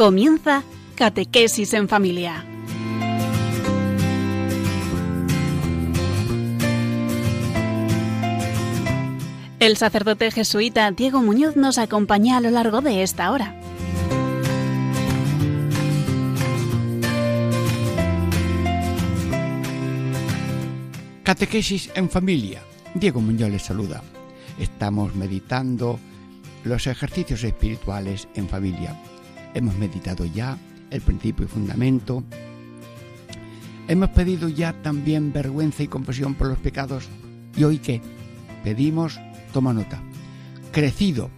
Comienza Catequesis en Familia. El sacerdote jesuita Diego Muñoz nos acompaña a lo largo de esta hora. Catequesis en familia. Diego Muñoz les saluda. Estamos meditando los ejercicios espirituales en familia. Hemos meditado ya el principio y fundamento. Hemos pedido ya también vergüenza y confesión por los pecados. ¿Y hoy qué? Pedimos, toma nota, crecido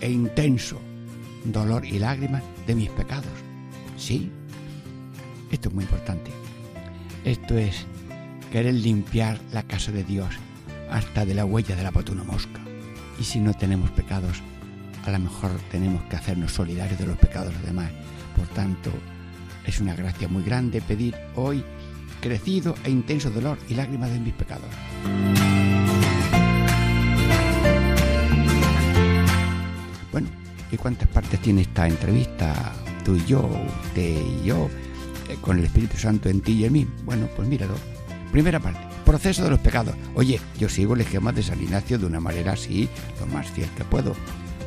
e intenso dolor y lágrimas de mis pecados. Sí, esto es muy importante. Esto es querer limpiar la casa de Dios hasta de la huella de la patuna mosca. Y si no tenemos pecados, a lo mejor tenemos que hacernos solidarios de los pecados de los demás. Por tanto, es una gracia muy grande pedir hoy crecido e intenso dolor y lágrimas de mis pecados. Bueno, ¿y cuántas partes tiene esta entrevista? Tú y yo, usted y yo, eh, con el Espíritu Santo en ti y en mí. Bueno, pues míralo. Primera parte, proceso de los pecados. Oye, yo sigo el esquema de San Ignacio de una manera así, lo más fiel que puedo.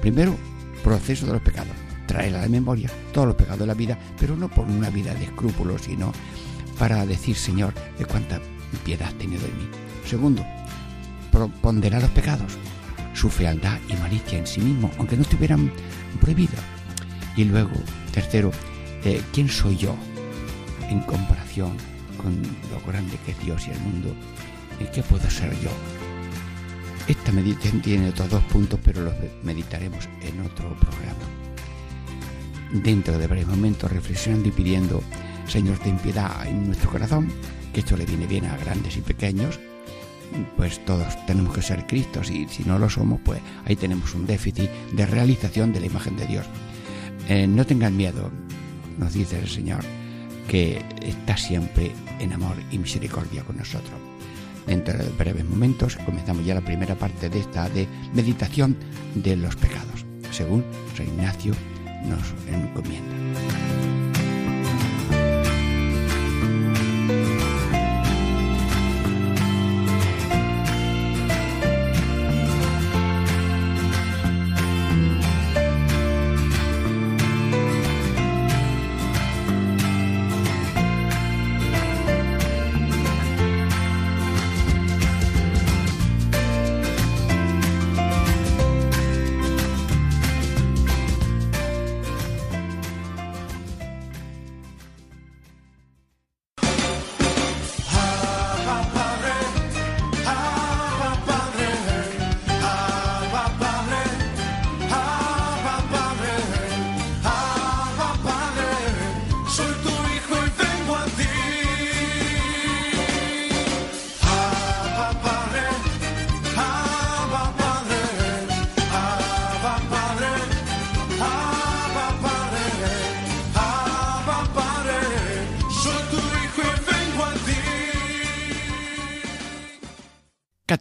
Primero, proceso de los pecados. Traer a la memoria todos los pecados de la vida, pero no por una vida de escrúpulos, sino para decir, Señor, de cuánta piedad has tenido en mí. Segundo, ponderar los pecados, su fealdad y malicia en sí mismo, aunque no estuvieran prohibidos. Y luego, tercero, eh, ¿quién soy yo en comparación con lo grande que es Dios y el mundo? ¿Y qué puedo ser yo? Esta meditación tiene otros dos puntos, pero los meditaremos en otro programa. Dentro de varios momentos, reflexionando y pidiendo, Señor, ten piedad en nuestro corazón, que esto le viene bien a grandes y pequeños, pues todos tenemos que ser Cristos y si no lo somos, pues ahí tenemos un déficit de realización de la imagen de Dios. Eh, no tengan miedo, nos dice el Señor, que está siempre en amor y misericordia con nosotros. Dentro de breves momentos comenzamos ya la primera parte de esta de meditación de los pecados, según San Ignacio nos encomienda.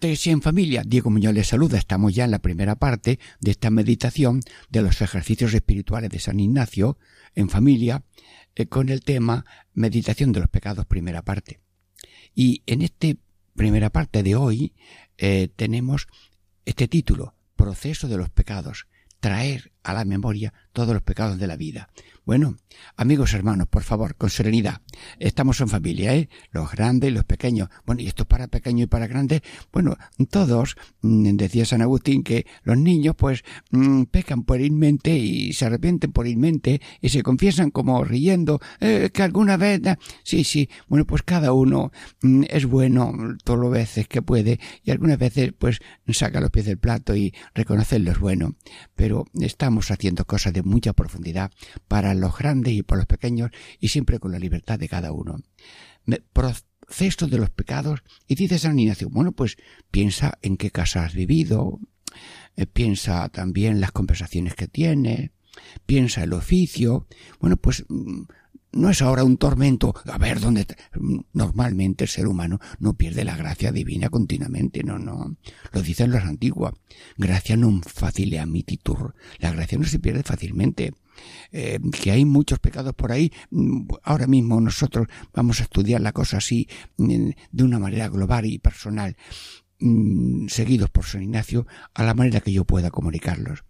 En familia. Diego Muñoz les saluda. Estamos ya en la primera parte de esta meditación de los ejercicios espirituales de San Ignacio en familia eh, con el tema Meditación de los pecados, primera parte. Y en esta primera parte de hoy eh, tenemos este título, Proceso de los pecados, traer a la memoria todos los pecados de la vida. Bueno, amigos hermanos, por favor, con serenidad. Estamos en familia, ¿eh? Los grandes y los pequeños. Bueno, y esto es para pequeños y para grandes. Bueno, todos, mm, decía San Agustín, que los niños pues mm, pecan puerilmente y se arrepienten puerilmente y se confiesan como riendo, eh, que alguna vez, sí, sí, bueno, pues cada uno mm, es bueno todas las veces que puede y algunas veces pues saca los pies del plato y reconoce lo es bueno. Pero estamos haciendo cosas de mucha profundidad para los grandes y para los pequeños y siempre con la libertad de cada uno. Proceso de los pecados y dice San Ignacio, bueno, pues piensa en qué casa has vivido, eh, piensa también las conversaciones que tienes, piensa el oficio, bueno, pues mm, no es ahora un tormento, a ver dónde normalmente el ser humano no pierde la gracia divina continuamente, no, no. Lo dicen los antiguos. Gracia non facile amititur. La gracia no se pierde fácilmente. Eh, que hay muchos pecados por ahí. Mm, ahora mismo nosotros vamos a estudiar la cosa así mm, de una manera global y personal, mm, seguidos por San Ignacio, a la manera que yo pueda comunicarlos.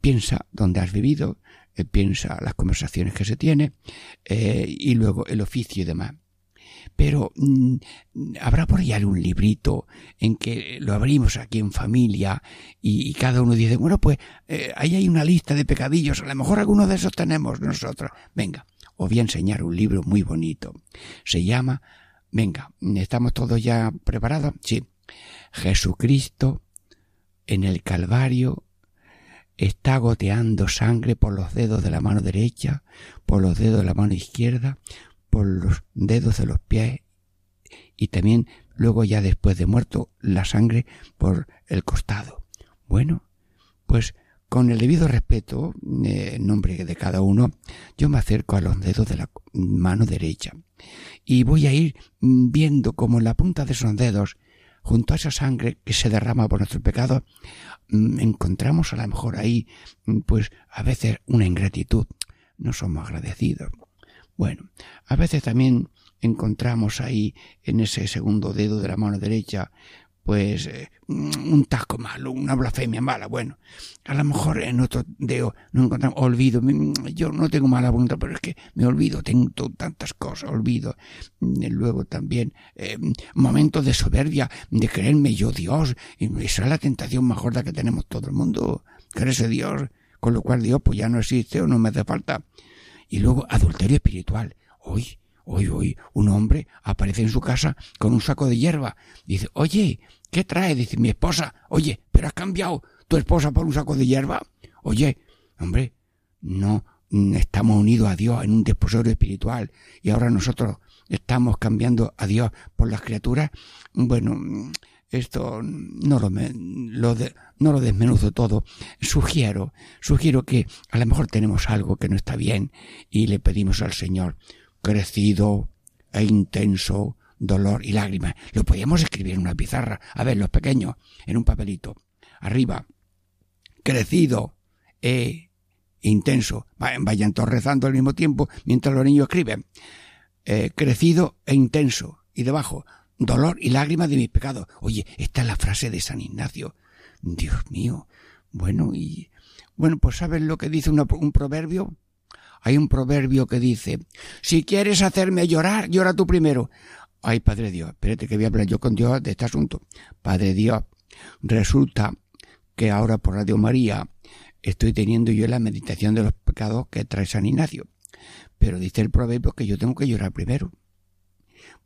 Piensa dónde has vivido, eh, piensa las conversaciones que se tiene eh, y luego el oficio y demás pero mm, habrá por ahí algún librito en que lo abrimos aquí en familia y, cada uno dice, bueno, pues eh, ahí hay una lista de pecadillos, a lo mejor alguno de esos tenemos nosotros. Venga, os voy a enseñar un libro muy bonito. Se llama, venga, ¿estamos todos ya preparados? Sí. Jesucristo en el Calvario está goteando sangre por los dedos de la mano derecha, por los dedos de la mano izquierda, por los dedos de los pies y también luego ya después de muerto la sangre por el costado. Bueno, pues con el debido respeto, eh, en nombre de cada uno, yo me acerco a los dedos de la mano derecha y voy a ir viendo como en la punta de esos dedos, junto a esa sangre que se derrama por nuestro pecado, mm, encontramos a lo mejor ahí, mm, pues a veces una ingratitud. No somos agradecidos. Bueno, a veces también encontramos ahí en ese segundo dedo de la mano derecha pues eh, un tasco malo, una blasfemia mala. Bueno, a lo mejor en otro dedo no encontramos olvido. Yo no tengo mala voluntad, pero es que me olvido, tengo tantas cosas, olvido. Luego también eh, momentos de soberbia, de creerme yo Dios, y esa es la tentación más gorda que tenemos todo el mundo, creerse Dios, con lo cual Dios pues ya no existe o no me hace falta. Y luego adulterio espiritual. Hoy, hoy, hoy, un hombre aparece en su casa con un saco de hierba. Dice, oye, ¿qué trae? Dice, mi esposa. Oye, pero has cambiado tu esposa por un saco de hierba. Oye, hombre, no estamos unidos a Dios en un desposorio espiritual y ahora nosotros estamos cambiando a Dios por las criaturas. Bueno, esto no lo, lo no lo desmenuzo todo. Sugiero, sugiero que a lo mejor tenemos algo que no está bien y le pedimos al Señor crecido e intenso dolor y lágrimas. Lo podíamos escribir en una pizarra. A ver, los pequeños, en un papelito. Arriba. Crecido e intenso. Vayan todos rezando al mismo tiempo mientras los niños escriben. Eh, crecido e intenso. Y debajo, dolor y lágrimas de mis pecados. Oye, esta es la frase de San Ignacio. Dios mío. Bueno, y. Bueno, pues ¿sabes lo que dice un proverbio? Hay un proverbio que dice, si quieres hacerme llorar, llora tú primero. Ay, Padre Dios, espérate que voy a hablar yo con Dios de este asunto. Padre Dios, resulta que ahora por Radio María estoy teniendo yo la meditación de los pecados que trae San Ignacio. Pero dice el proverbio que yo tengo que llorar primero.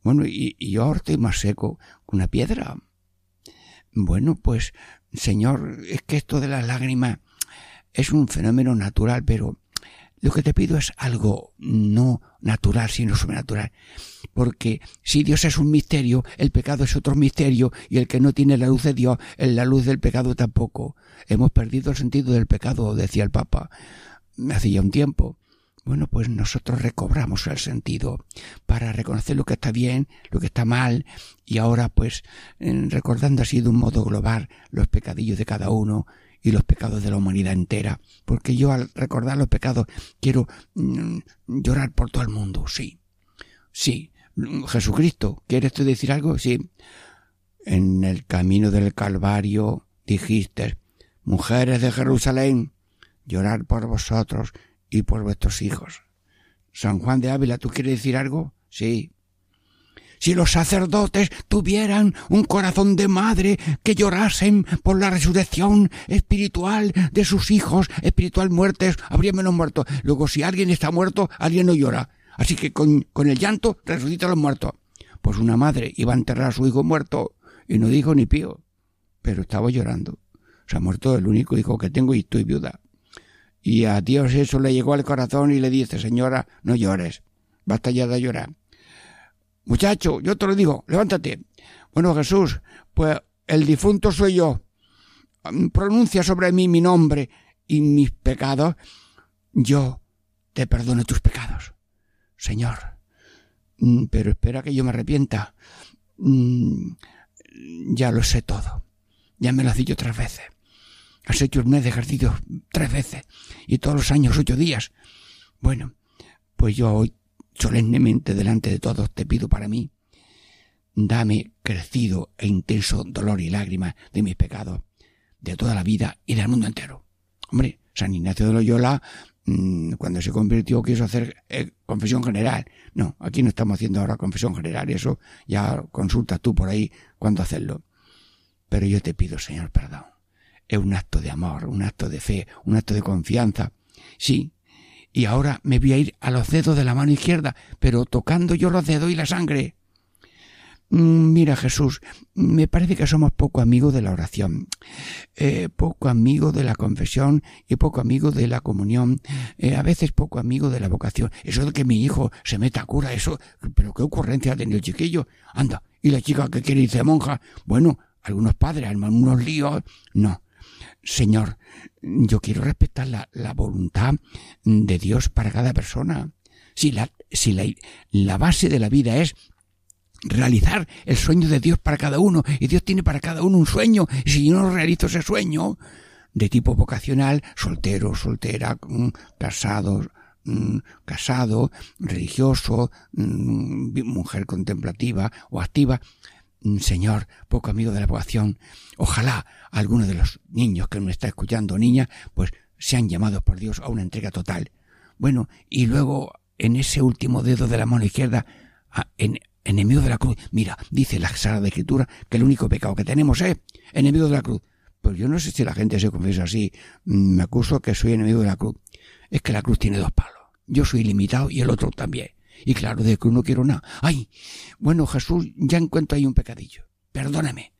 Bueno, y, yo ahora estoy más seco que una piedra. Bueno, pues, Señor, es que esto de las lágrimas es un fenómeno natural, pero lo que te pido es algo no natural, sino sobrenatural. Porque si Dios es un misterio, el pecado es otro misterio, y el que no tiene la luz de Dios, en la luz del pecado tampoco. Hemos perdido el sentido del pecado, decía el Papa, hace ya un tiempo. Bueno, pues nosotros recobramos el sentido para reconocer lo que está bien, lo que está mal, y ahora pues recordando así de un modo global los pecadillos de cada uno y los pecados de la humanidad entera, porque yo al recordar los pecados quiero mm, llorar por todo el mundo, sí, sí. Jesucristo, ¿quieres tú decir algo? Sí. En el camino del Calvario dijiste, mujeres de Jerusalén, llorar por vosotros y por vuestros hijos. San Juan de Ávila, ¿tú quieres decir algo? Sí. Si los sacerdotes tuvieran un corazón de madre que llorasen por la resurrección espiritual de sus hijos, espiritual muertes, habría menos muertos. Luego, si alguien está muerto, alguien no llora. Así que con, con el llanto resucita a los muertos. Pues una madre iba a enterrar a su hijo muerto y no dijo ni pío, pero estaba llorando. Se ha muerto el único hijo que tengo y estoy viuda. Y a Dios eso le llegó al corazón y le dice, señora, no llores, basta ya de llorar. Muchacho, yo te lo digo, levántate. Bueno, Jesús, pues el difunto soy yo. Pronuncia sobre mí mi nombre y mis pecados. Yo te perdono tus pecados, Señor. Mm, pero espera que yo me arrepienta. Mm, ya lo sé todo. Ya me lo has dicho otras veces. Has hecho el mes de ejercicio tres veces y todos los años ocho días. Bueno, pues yo hoy solemnemente delante de todos te pido para mí, dame crecido e intenso dolor y lágrimas de mis pecados, de toda la vida y del mundo entero. Hombre, San Ignacio de Loyola, mm, cuando se convirtió, quiso hacer eh, confesión general. No, aquí no estamos haciendo ahora confesión general, eso ya consultas tú por ahí cuándo hacerlo. Pero yo te pido, Señor, perdón. Es un acto de amor, un acto de fe, un acto de confianza. Sí, y ahora me voy a ir a los dedos de la mano izquierda, pero tocando yo los dedos y la sangre. Mm, mira Jesús, me parece que somos poco amigos de la oración, eh, poco amigos de la confesión y poco amigos de la comunión, eh, a veces poco amigos de la vocación. Eso de que mi hijo se meta a cura, eso, pero qué ocurrencia ha tenido el chiquillo. Anda, y la chica que quiere irse monja, bueno, algunos padres arman unos líos. No, Señor, yo quiero respetar la, la voluntad de Dios para cada persona. Si la, si la, la base de la vida es realizar el sueño de Dios para cada uno, y Dios tiene para cada uno un sueño, y si yo no realizo ese sueño, de tipo vocacional, soltero, soltera, mm, casado, mm, casado, religioso, mm, mujer contemplativa o activa, Señor, poco amigo de la vocación, ojalá alguno de los niños que me está escuchando, niña, pues sean llamados por Dios a una entrega total. Bueno, y luego en ese último dedo de la mano izquierda, en, enemigo de la cruz. Mira, dice la Sagrada Escritura que el único pecado que tenemos es enemigo de la cruz. Pero yo no sé si la gente se confiesa así. Mm, me acuso que soy enemigo de la cruz. Es que la cruz tiene dos palos. Yo soy limitado y el otro también. Y claro, de cruz no quiero nada. Ay, bueno, Jesús, ya encuentro ahí un pecadillo. Perdóname.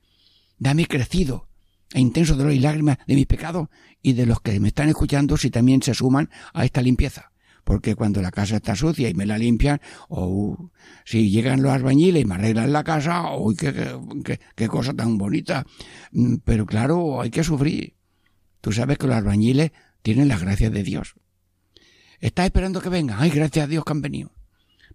Dame crecido e intenso dolor y lágrimas de mis pecados y de los que me están escuchando si también se suman a esta limpieza porque cuando la casa está sucia y me la limpian, o si llegan los albañiles y me arreglan la casa, uy, qué, qué, qué cosa tan bonita. Mm, pero claro, hay que sufrir. Tú sabes que los albañiles tienen las gracias de Dios. Estás esperando que vengan. Ay, gracias a Dios que han venido.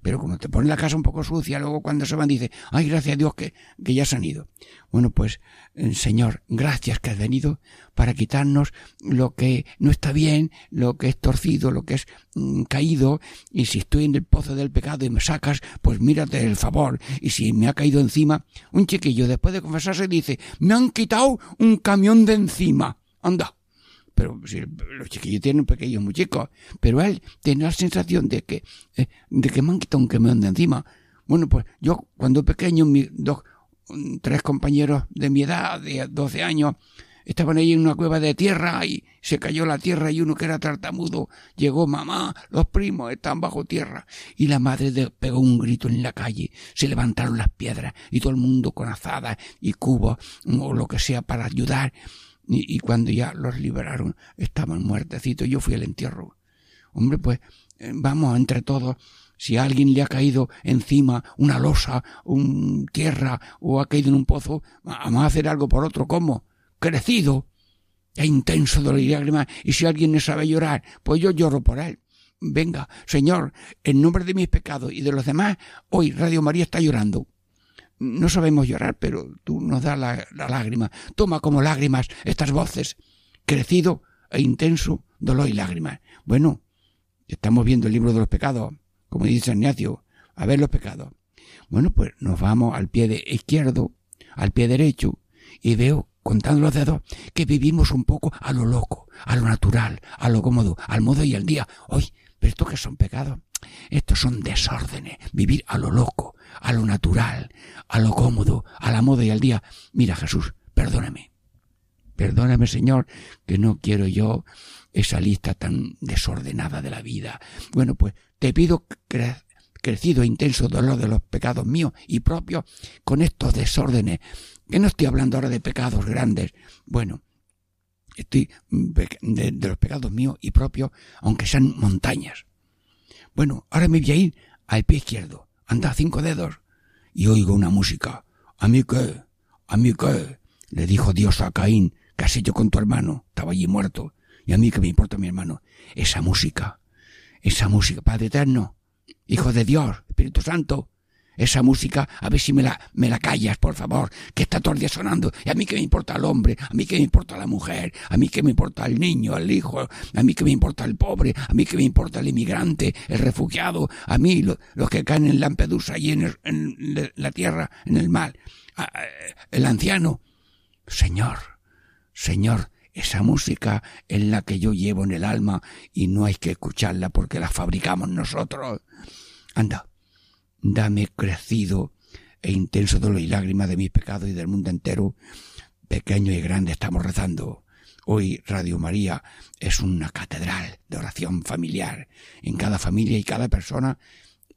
Pero como te ponen la casa un poco sucia, luego cuando se van dice, ay, gracias a Dios que, que ya se han ido. Bueno, pues, eh, Señor, gracias que has venido para quitarnos lo que no está bien, lo que es torcido, lo que es mm, caído, y si estoy en el pozo del pecado y me sacas, pues mírate el favor. Y si me ha caído encima, un chiquillo después de confesarse dice, me han quitado un camión de encima. Anda pero si los chiquillos tienen pequeños muy chicos, pero él tiene la sensación de que, eh, de que me han quitado de encima. Bueno, pues yo cuando pequeño, mis dos, tres compañeros de mi edad, de 12 años, estaban ahí en una cueva de tierra y se cayó la tierra y uno que era tartamudo llegó mamá, los primos están bajo tierra y la madre pegó un grito en la calle, se levantaron las piedras y todo el mundo con azadas y cubos o lo que sea para ayudar y, cuando ya los liberaron estaban muertecitos. Yo fui al entierro. Hombre, pues eh, vamos entre todos. Si a alguien le ha caído encima una losa, un tierra o ha caído en un pozo, vamos a hacer algo por otro. ¿Cómo? Crecido e intenso dolor y lágrimas. Y si alguien no sabe llorar, pues yo lloro por él. Venga, Señor, en nombre de mis pecados y de los demás, hoy Radio María está llorando no sabemos llorar, pero tú nos das la, lágrima. Toma como lágrimas estas voces, crecido e intenso dolor y lágrimas. Bueno, estamos viendo el libro de los pecados, como dice Ignacio, a ver los pecados. Bueno, pues nos vamos al pie de izquierdo, al pie derecho, y veo, contando los dedos, que vivimos un poco a lo loco, a lo natural, a lo cómodo, al modo y al día. Hoy, pero esto que son pecados, estos son desórdenes, vivir a lo loco, a lo natural, a lo cómodo, a la moda y al día. Mira Jesús, perdóname. Perdóname Señor, que no quiero yo esa lista tan desordenada de la vida. Bueno, pues te pido crecido e intenso dolor de los pecados míos y propios con estos desórdenes, que no estoy hablando ahora de pecados grandes. Bueno, estoy de, de los pecados míos y propios, aunque sean montañas. Bueno, ahora me voy a ir al pie izquierdo. Anda cinco dedos. Y oigo una música. ¿A mí qué? ¿A mí qué? Le dijo Dios a Caín. ¿Qué has con tu hermano? Estaba allí muerto. Y a mí qué me importa mi hermano. Esa música. Esa música. Padre eterno. Hijo de Dios. Espíritu Santo. Esa música, a ver si me la, me la callas, por favor, que está todo el día sonando. A mí que me importa el hombre, a mí que me importa la mujer, a mí que me importa el niño, el hijo, a mí que me importa el pobre, a mí que me importa el inmigrante, el refugiado, a mí los que caen en Lampedusa y en, en la tierra, en el mal, el anciano. Señor, Señor, esa música es la que yo llevo en el alma y no hay que escucharla porque la fabricamos nosotros. Anda, dame crecido e intenso dolor y lágrimas de mis pecados y del mundo entero. Pequeño y grande estamos rezando. Hoy Radio María es una catedral de oración familiar. En cada familia y cada persona,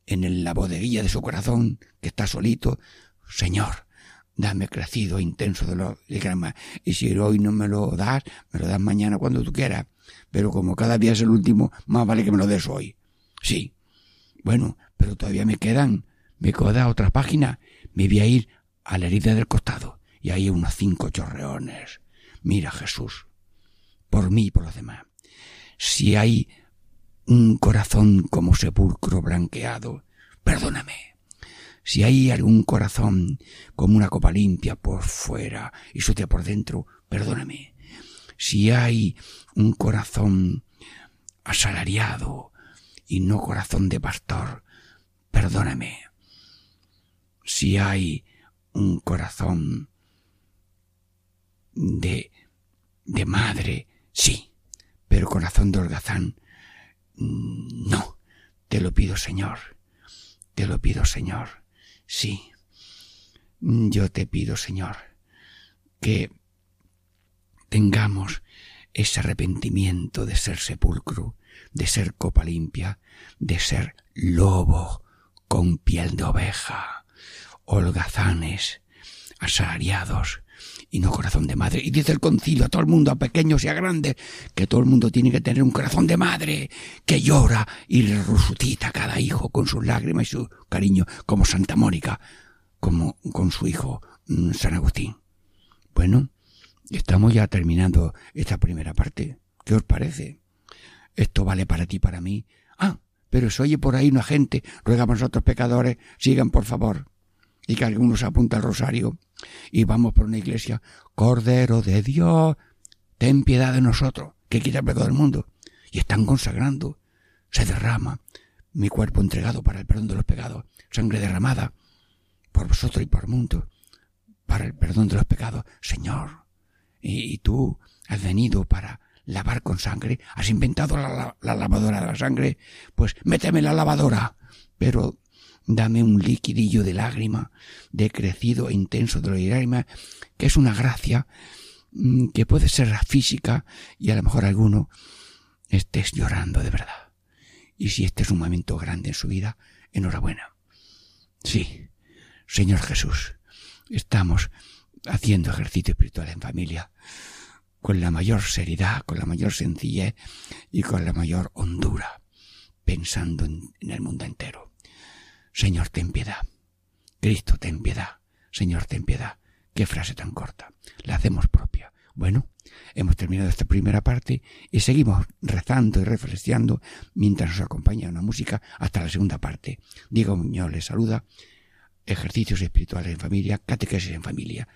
en la bodeguilla de su corazón, que está solito, Señor, dame crecido e intenso dolor y lágrimas. Y si hoy no me lo das, me lo das mañana cuando tú quieras. Pero como cada día es el último, más vale que me lo des hoy. Sí. Bueno, pero todavía me quedan me queda otra página, me voy a ir a la herida del costado y hay unos cinco chorreones. Mira Jesús, por mí y por los demás. Si hay un corazón como sepulcro blanqueado, perdóname. Si hay algún corazón como una copa limpia por fuera y sucia por dentro, perdóname. Si hay un corazón asalariado y no corazón de pastor, perdóname si hay un corazón de, de madre, sí, pero corazón de holgazán, mm, no. Te lo pido, Señor. Te lo pido, Señor. Sí. Yo te pido, Señor, que tengamos ese arrepentimiento de ser sepulcro, de ser copa limpia, de ser lobo con piel de oveja holgazanes, asalariados y no corazón de madre. Y dice el concilio a todo el mundo, a pequeños y a grandes, que todo el mundo tiene que tener un corazón de madre que llora y resucita a cada hijo con sus lágrimas y su cariño, como Santa Mónica, como con su hijo mm, San Agustín. Bueno, estamos ya terminando esta primera parte. ¿Qué os parece? Esto vale para ti, para mí. Pero se oye por ahí una gente, ruega a nosotros pecadores, sigan por favor. Y que algunos apunta al rosario. Y vamos por una iglesia, Cordero de Dios, ten piedad de nosotros, que quita el pecado del mundo. Y están consagrando, se derrama mi cuerpo entregado para el perdón de los pecados, sangre derramada por vosotros y por el mundo, para el perdón de los pecados. Señor, y, tú has venido para lavar con sangre, has inventado la, la lavadora de la sangre, pues méteme la lavadora, pero dame un liquidillo de lágrima, de crecido e intenso de lágrima, que es una gracia mm, que puede ser física y a lo mejor alguno estés llorando de verdad. Y si este es un momento grande en su vida, enhorabuena. Sí, Señor Jesús, estamos haciendo ejercicio espiritual en familia con la mayor seriedad, con la mayor sencillez y con la mayor hondura, pensando en, el mundo entero. Señor, ten piedad. Cristo, ten piedad. Señor, ten piedad. Qué frase tan corta. La hacemos propia. Bueno, hemos terminado esta primera parte y seguimos rezando y reflexionando mientras nos acompaña una música hasta la segunda parte. Diego Muñoz les saluda. Ejercicios espirituales en familia, catequesis en familia.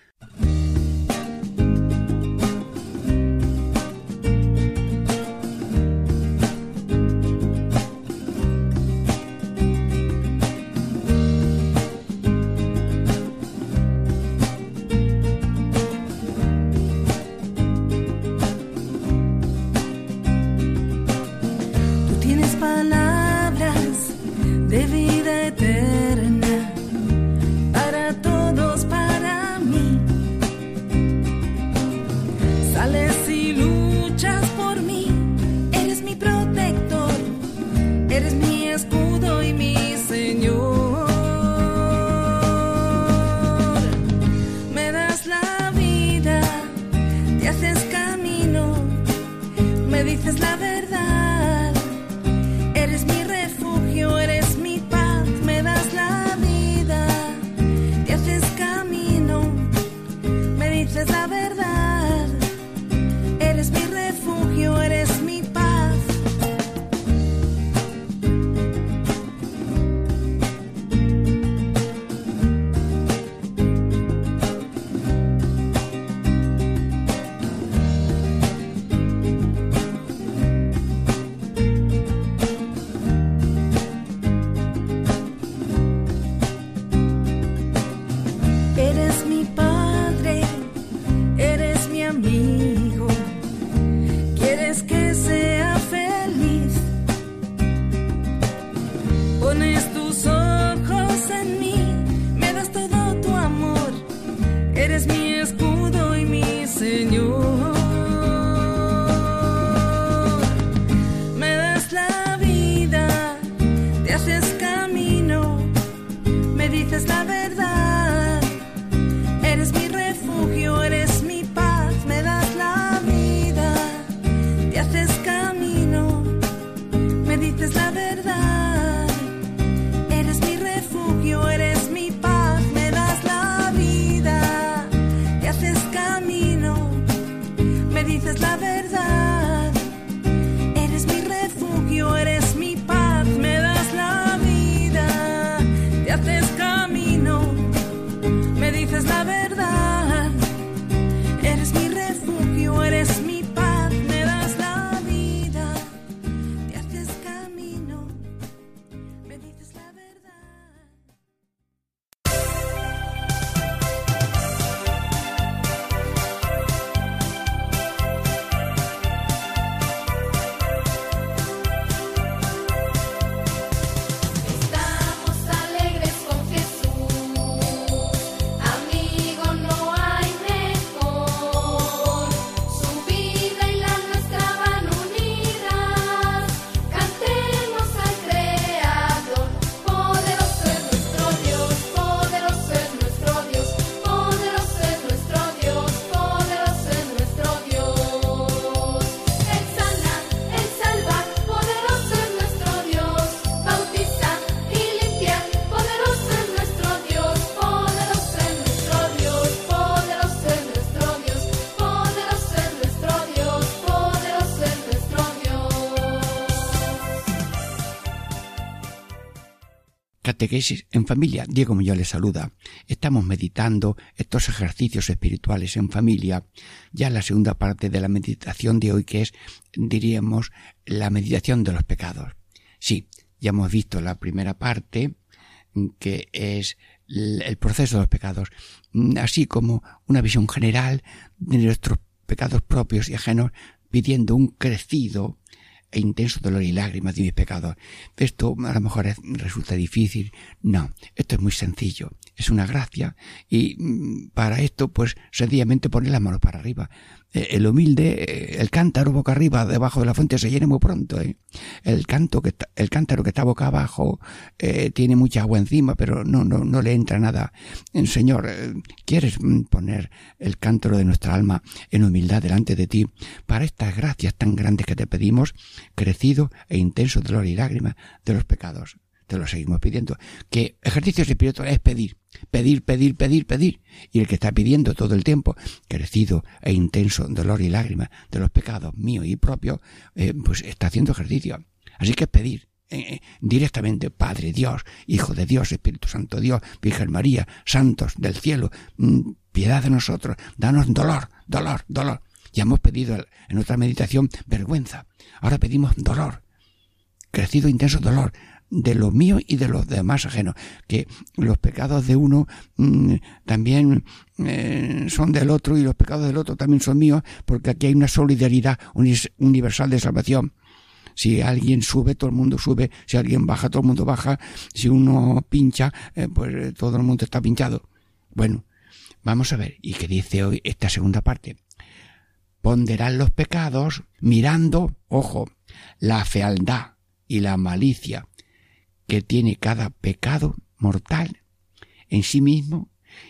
En familia. Diego Muñoz les saluda. Estamos meditando estos ejercicios espirituales en familia. Ya la segunda parte de la meditación de hoy que es, diríamos, la meditación de los pecados. Sí, ya hemos visto la primera parte que es el proceso de los pecados, así como una visión general de nuestros pecados propios y ajenos, pidiendo un crecido e intenso dolor y lágrimas de mis pecados. Esto a lo mejor resulta difícil. No, esto es muy sencillo. Es una gracia y mm, para esto pues sencillamente poner las manos para arriba. Eh, el humilde, eh, el cántaro boca arriba debajo de la fuente se llena muy pronto. ¿eh? El, canto que el cántaro que está boca abajo tiene mucha agua encima, pero no, no, no le entra nada. Señor, ¿quieres poner el cántaro de nuestra alma en humildad delante de ti para estas gracias tan grandes que te pedimos, crecido e intenso dolor y lágrimas de los pecados? Te lo seguimos pidiendo. Que ejercicios espirituales es pedir, pedir, pedir, pedir, pedir. Y el que está pidiendo todo el tiempo, crecido e intenso dolor y lágrimas de los pecados míos y propios, eh, pues está haciendo ejercicio. Así que pedir. Eh, eh, directamente, Padre Dios, Hijo de Dios, Espíritu Santo Dios, Virgen María, santos del cielo, mm, piedad de nosotros, danos dolor, dolor, dolor. Ya hemos pedido en otra meditación vergüenza. Ahora pedimos dolor, crecido intenso dolor de lo mío y de los demás ajenos, que los pecados de uno mm, también eh, son del otro y los pecados del otro también son míos, porque aquí hay una solidaridad universal de salvación. Si alguien sube, todo el mundo sube. Si alguien baja, todo el mundo baja. Si uno pincha, eh, pues eh, todo el mundo está pinchado. Bueno, vamos a ver. ¿Y qué dice hoy esta segunda parte? Ponderán los pecados mirando, ojo, la fealdad y la malicia que tiene cada pecado mortal en sí mismo,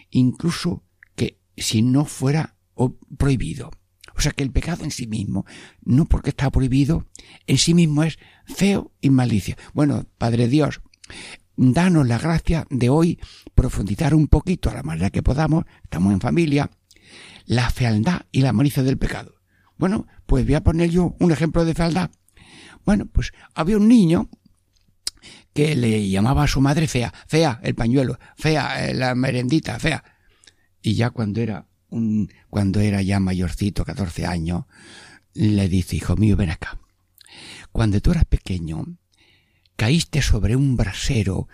incluso que si no fuera prohibido. O sea que el pecado en sí mismo, no porque está prohibido, en sí mismo es feo y malicia. Bueno, Padre Dios, danos la gracia de hoy profundizar un poquito a la manera que podamos, estamos en familia, la fealdad y la malicia del pecado. Bueno, pues voy a poner yo un ejemplo de fealdad. Bueno, pues había un niño que le llamaba a su madre fea, fea el pañuelo, fea eh, la merendita, fea. Y ya cuando era un, cuando era ya mayorcito, 14 años, le dice, hijo mío, ven acá. Cuando tú eras pequeño, caíste sobre un brasero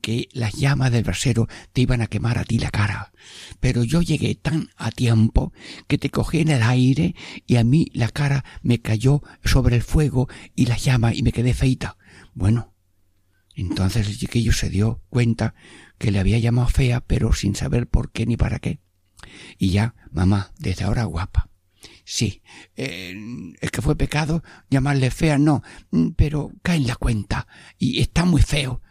que las llamas del brasero te iban a quemar a ti la cara. Pero yo llegué tan a tiempo que te cogí en el aire y a mí la cara me cayó sobre el fuego y las llamas y me quedé feita. Bueno, entonces el chiquillo se dio cuenta que le había llamado fea, pero sin saber por qué ni para qué. Y ya, mamá, desde ahora guapa. Sí, eh, es que fue pecado llamarle fea, no, mm, pero cae en la cuenta y está muy feo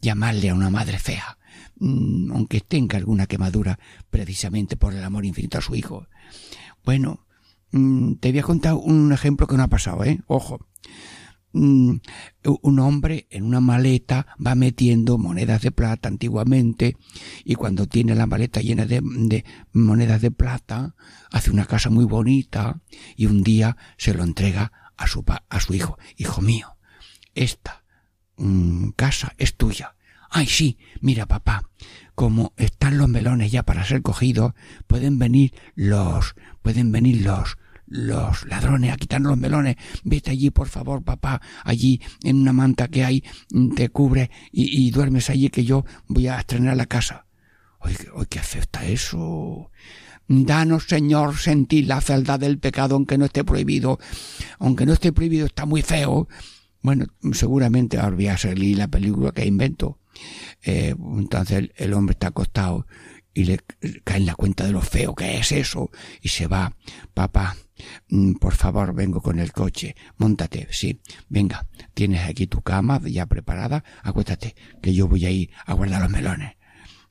llamarle a una madre fea, mm, aunque tenga alguna quemadura precisamente por el amor infinito a su hijo. Bueno, mm, te voy a contar un ejemplo que no ha pasado, ¿eh? Ojo. Mm, un hombre en una maleta va metiendo monedas de plata antiguamente y cuando tiene la maleta llena de, monedas de plata hace una casa muy bonita y un día se lo entrega a su, a su hijo. Hijo mío, esta mm, casa es tuya. Ay, sí, mira papá, como están los melones ya para ser cogidos, pueden venir los, pueden venir los, los ladrones a quitarnos los melones. Vete allí, por favor, papá, allí en una manta que hay, te cubre y, duermes allí que yo voy a estrenar la casa. Oye, oye, qué afecta eso. Danos, Señor, sentir la fealdad del pecado, aunque no esté prohibido. Aunque no esté prohibido, está muy feo. Bueno, seguramente ahora voy a salir la película que invento. Eh, entonces el hombre está acostado y le cae en la cuenta de lo feo que es eso y se va. Papá, por favor, vengo con el coche. Móntate, sí. Venga, tienes aquí tu cama ya preparada. Acuéstate, que yo voy a ir a guardar los melones.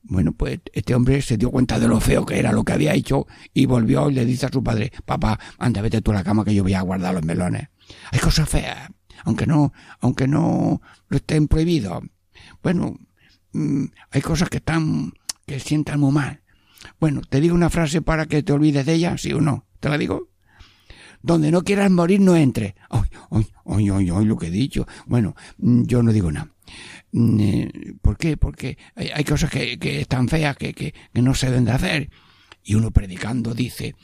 Bueno, pues este hombre se dio cuenta de lo feo que era lo que había hecho y volvió y le dice a su padre, papá, anda, vete tú a la cama que yo voy a guardar los melones. Hay cosas feas, aunque no, aunque no lo estén prohibidos. Bueno, mm, hay cosas que están que sientan muy mal. Bueno, ¿te digo una frase para que te olvides de ella? ¿Sí o no? ¿Te la digo? Donde no quieras morir, no entre. Ay, ay, ay, ay, ay, lo que he dicho. Bueno, mm, yo no digo nada. Mm, eh, ¿Por qué? Porque hay, cosas que, están feas que, que, no se deben de hacer. Y uno predicando dice,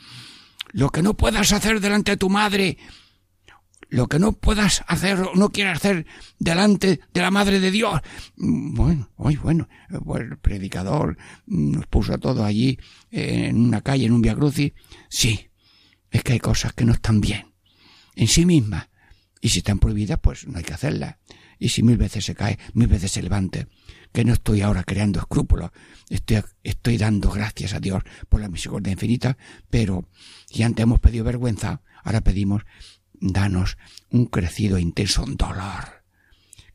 lo que no puedas hacer delante de tu madre, lo que no puedas hacer o no quieras hacer delante de la Madre de Dios. Mm, bueno, hoy bueno, pues el predicador nos puso a todos allí en una calle, en un Via Crucis. Sí, es que hay cosas que no están bien en sí mismas. Y si están prohibidas, pues no hay que hacerlas. Y si mil veces se cae, mil veces se levante. Que no estoy ahora creando escrúpulos. Estoy, estoy dando gracias a Dios por la misericordia infinita. Pero si antes hemos pedido vergüenza, ahora pedimos danos un crecido e intenso dolor,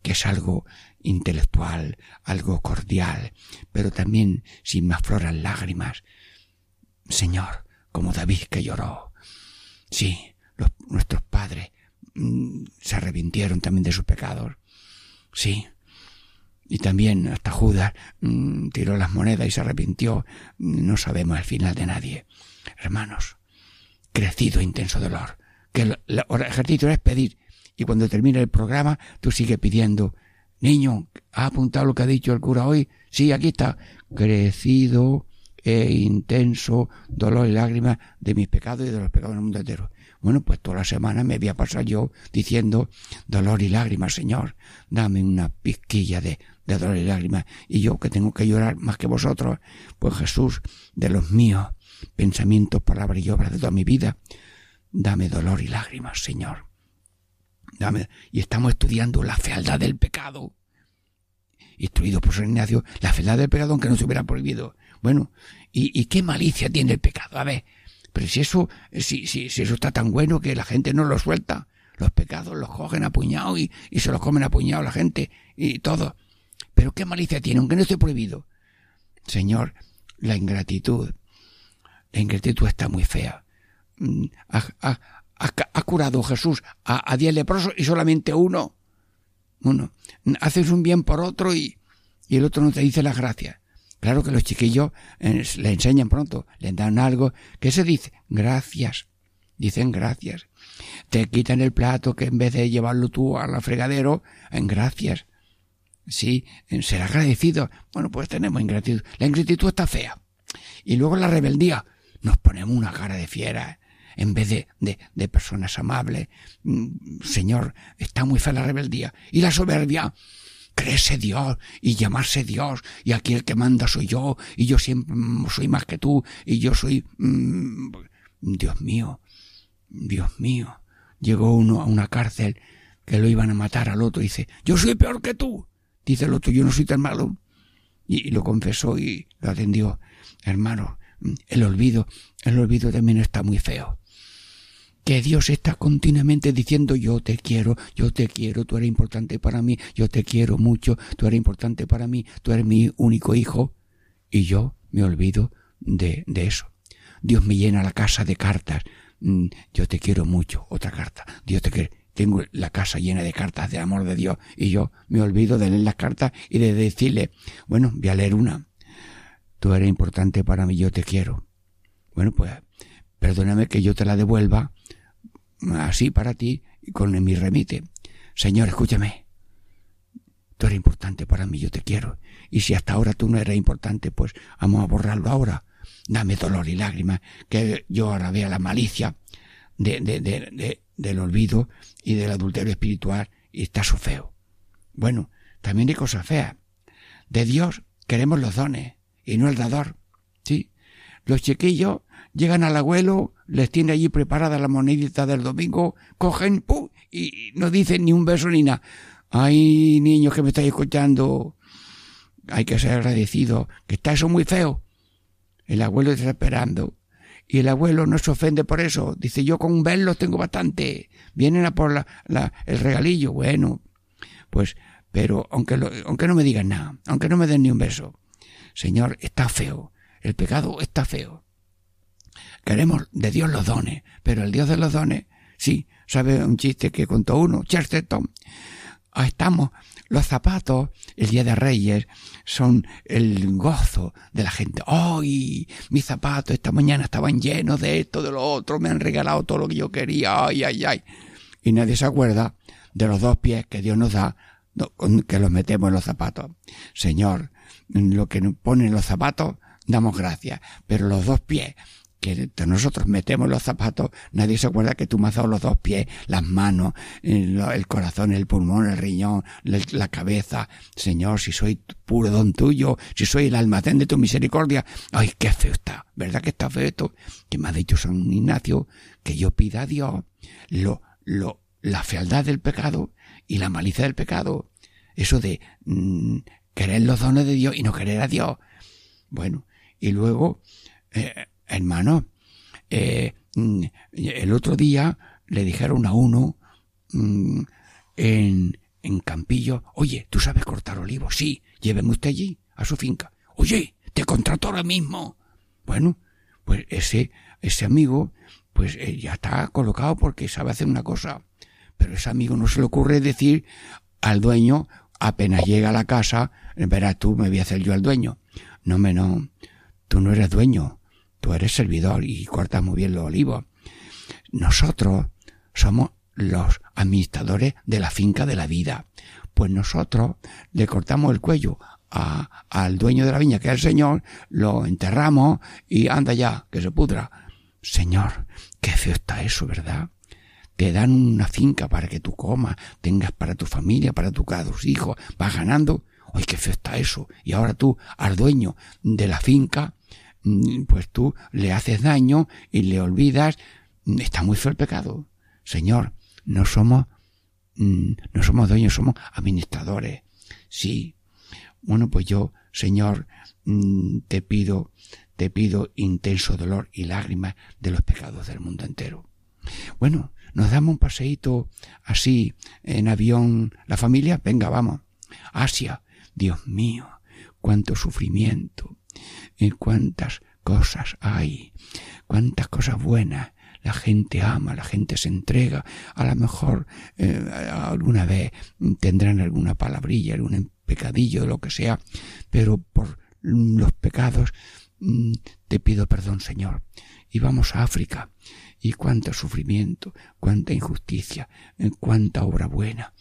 que es algo intelectual, algo cordial, pero también sin me afloran lágrimas. Señor, como David que lloró. Sí, nuestros padres mm, se arrepintieron también de sus pecados. Sí. Y también hasta Judas mm, tiró las monedas y se arrepintió. No sabemos el final de nadie. Hermanos, crecido intenso dolor que el, ejercicio es pedir. Y cuando termine el programa, tú sigues pidiendo. Niño, ¿ha apuntado lo que ha dicho el cura hoy? Sí, aquí está. Crecido e intenso dolor y lágrimas de mis pecados y de los pecados del mundo entero. Bueno, pues toda la semana me voy a pasar yo diciendo dolor y lágrimas, Señor. Dame una pizquilla de, de dolor y lágrimas. Y yo que tengo que llorar más que vosotros, pues Jesús, de los míos pensamientos, palabras y obras de toda mi vida, Dame dolor y lágrimas, Señor. Dame. Y estamos estudiando la fealdad del pecado. Instruido por San Ignacio, la fealdad del pecado aunque no se hubiera prohibido. Bueno, ¿y, qué malicia tiene el pecado? A ver, pero si eso, si, si, si eso está tan bueno que la gente no lo suelta, los pecados los cogen a puñado y, se los comen a puñado la gente y todo. Pero qué malicia tiene, aunque no esté prohibido. Señor, la ingratitud. La ingratitud está muy fea. Mm, ha, curado Jesús a, diez leprosos y solamente uno. Uno. Haces un bien por otro y, y el otro no te dice las gracias. Claro que los chiquillos eh, le enseñan pronto, le dan algo. ¿Qué se dice? Gracias. Dicen gracias. Te quitan el plato que en vez de llevarlo tú al fregadero, en gracias. Sí, ser agradecido. Bueno, pues tenemos ingratitud. La ingratitud está fea. Y luego la rebeldía. Nos ponemos una cara de fiera en vez de, de, de personas amables. Mm, Señor, está muy fea la rebeldía. Y la soberbia, créese Dios y llamarse Dios y aquí el que manda soy yo y yo siempre soy más que tú y yo soy mm, Dios mío Dios mío. Llegó uno a una cárcel que lo iban a matar al otro y dice yo soy peor que tú dice el otro yo no soy tan malo y, y lo confesó y lo atendió. Hermano el olvido el olvido también está muy feo que Dios está continuamente diciendo yo te quiero, yo te quiero, tú eres importante para mí, yo te quiero mucho, tú eres importante para mí, tú eres mi único hijo, y yo me olvido de, de eso. Dios me llena la casa de cartas, mm, yo te quiero mucho, otra carta, Dios te quiere, tengo la casa llena de cartas de amor de Dios y yo me olvido de leer las cartas y de decirle, bueno, voy a leer una. Tú eres importante para mí, yo te quiero. Bueno, pues perdóname que yo te la devuelva así para ti con mi remite. Señor, escúchame. Tú eres importante para mí, yo te quiero. Y si hasta ahora tú no eres importante, pues vamos a borrarlo ahora. Dame dolor y lágrimas, que yo ahora vea la malicia de, de, de, del olvido y del adulterio espiritual y está su feo. Bueno, también hay cosas feas. De Dios queremos los dones y no el dador. Sí. Los chiquillos llegan al abuelo, les tiene allí preparada la monedita del domingo, cogen ¡pum! y no dicen ni un beso ni nada. Ay, niños que me estáis escuchando, hay que ser agradecido, que está eso muy feo. El abuelo está esperando. Y el abuelo no se ofende por eso. Dice, yo con verlos tengo bastante. Vienen a por la, el regalillo. Bueno, pues, pero aunque, aunque no me digan nada, aunque no me den ni un beso. Señor, está feo. El pecado está feo. Queremos de Dios los dones, pero el Dios de los dones, sí, ¿sabe un chiste que contó uno? Chesterton. Ah, estamos los zapatos, el Día de Reyes, son el gozo de la gente. ¡Ay! mis zapatos esta mañana estaban llenos de esto, de lo otro, me han regalado todo lo que yo quería. ¡Ay, ay, ay! Y nadie se acuerda de los dos pies que Dios nos da, que los metemos en los zapatos. Señor, lo que nos ponen los zapatos, damos gracias, pero los dos pies que nosotros metemos los zapatos, nadie se acuerda que tú me has dado los dos pies, las manos, el, corazón, el pulmón, el riñón, la cabeza. Señor, si soy puro don tuyo, si soy el almacén de tu misericordia. Ay, qué feo está, ¿verdad que está feo esto? Que me ha dicho San Ignacio que yo pida a Dios lo, lo, la fealdad del pecado y la malicia del pecado. Eso de mm, querer los dones de Dios y no querer a Dios. Bueno, y luego, eh, hermano, eh, mm, el otro día le dijeron a uno mm, en, en Campillo, oye, ¿tú sabes cortar olivos? Sí, lléveme usted allí, a su finca. Oye, te contrato ahora mismo. Bueno, pues ese, ese amigo, pues eh, ya está colocado porque sabe hacer una cosa. Pero ese amigo no se le ocurre decir al dueño, apenas llega a la casa, verás tú, me voy a hacer yo al dueño. No, me no, tú no eres dueño, tú eres servidor y cortas muy bien los olivos. Nosotros somos los administradores de la finca de la vida. Pues nosotros le cortamos el cuello al dueño de la viña, que es el Señor, lo enterramos y anda ya, que se pudra. Señor, qué feo está eso, ¿verdad? Te dan una finca para que tú comas, tengas para tu familia, para tus hijos, vas ganando. ¡Ay, qué feo está eso! Y ahora tú, al dueño de la finca, pues tú le haces daño y le olvidas. Mm, está muy feo el pecado. Señor, no somos, mm, no somos dueños, somos administradores. Sí. Bueno, pues yo, Señor, te pido, te pido intenso dolor y lágrimas de los pecados del mundo entero. Bueno, nos damos un paseíto así en avión la familia. Venga, vamos. Asia. Dios mío, cuánto sufrimiento, y cuántas cosas hay, cuántas cosas buenas. La gente ama, la gente se entrega. A lo mejor eh, alguna vez tendrán alguna palabrilla, algún pecadillo, lo que sea, pero por los pecados mm, te pido perdón, Señor. Y vamos a África. Y cuánto sufrimiento, cuánta injusticia, eh, cuánta obra buena,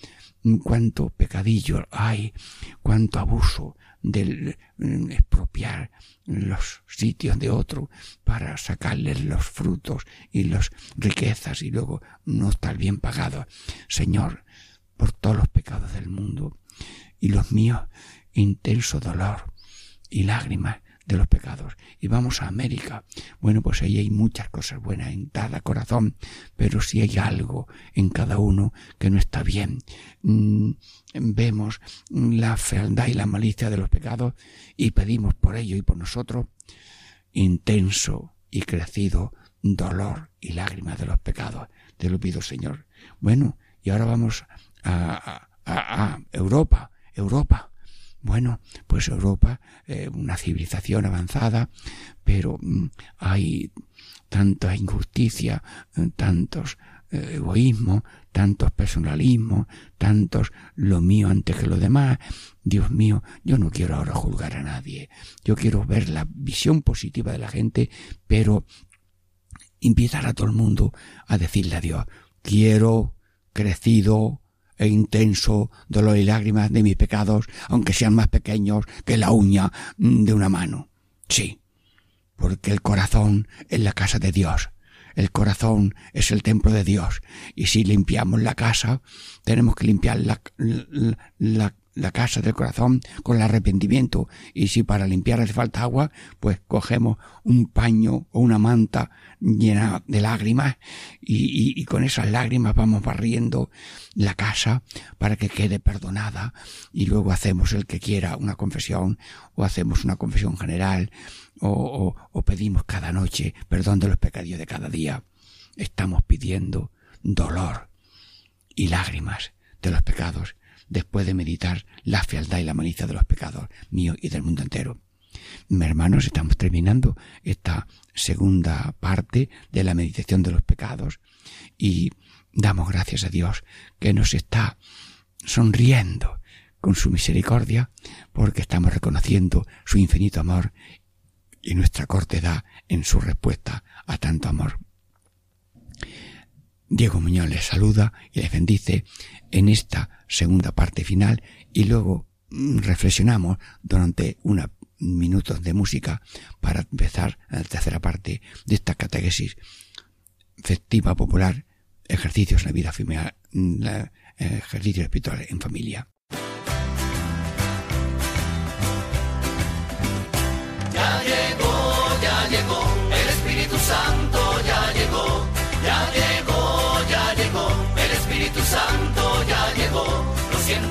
cuánto pecadillo hay, cuánto abuso, del mm, expropiar los sitios de otro para sacarles los frutos y las riquezas y luego no estar bien pagado. Señor, por todos los pecados del mundo y los míos, intenso dolor y lágrimas de los pecados. Y vamos a América. Bueno, pues ahí hay muchas cosas buenas en cada corazón, pero si hay algo en cada uno que no está bien, mm, vemos la fealdad y la malicia de los pecados y pedimos por ello y por nosotros intenso y crecido dolor y lágrimas de los pecados. Te lo pido, Señor. Bueno, y ahora vamos a, a, a Europa. Europa. Bueno, pues Europa, eh, una civilización avanzada, pero mm, hay tanta injusticia, eh, tantos eh, egoísmo, tantos personalismos, tantos lo mío antes que lo demás. Dios mío, yo no quiero ahora juzgar a nadie. Yo quiero ver la visión positiva de la gente, pero invitar a todo el mundo a decirle a Dios, quiero crecido e intenso dolor y lágrimas de mis pecados, aunque sean más pequeños que la uña de una mano. Sí, porque el corazón es la casa de Dios. El corazón es el templo de Dios. Y si limpiamos la casa, tenemos que limpiar la, la, la casa del corazón con el arrepentimiento. Y si para limpiar hace falta agua, pues cogemos un paño o una manta llena de lágrimas y, con esas lágrimas vamos barriendo la casa para que quede perdonada y luego hacemos el que quiera una confesión o hacemos una confesión general o, o, o pedimos cada noche perdón de los pecados de cada día. Estamos pidiendo dolor y lágrimas de los pecados después de meditar la fealdad y la malicia de los pecados míos y del mundo entero. Mis hermanos, estamos terminando esta segunda parte de la meditación de los pecados y damos gracias a Dios que nos está sonriendo con su misericordia porque estamos reconociendo su infinito amor y nuestra cortedad en su respuesta a tanto amor. Diego Muñoz les saluda y les bendice en esta segunda parte final y luego mm, reflexionamos durante unos minutos de música para empezar la tercera parte de esta catequesis festiva popular, ejercicios en la vida familiar, mm, ejercicios espirituales en familia. Ya llegó, ya llegó, el Espíritu Santo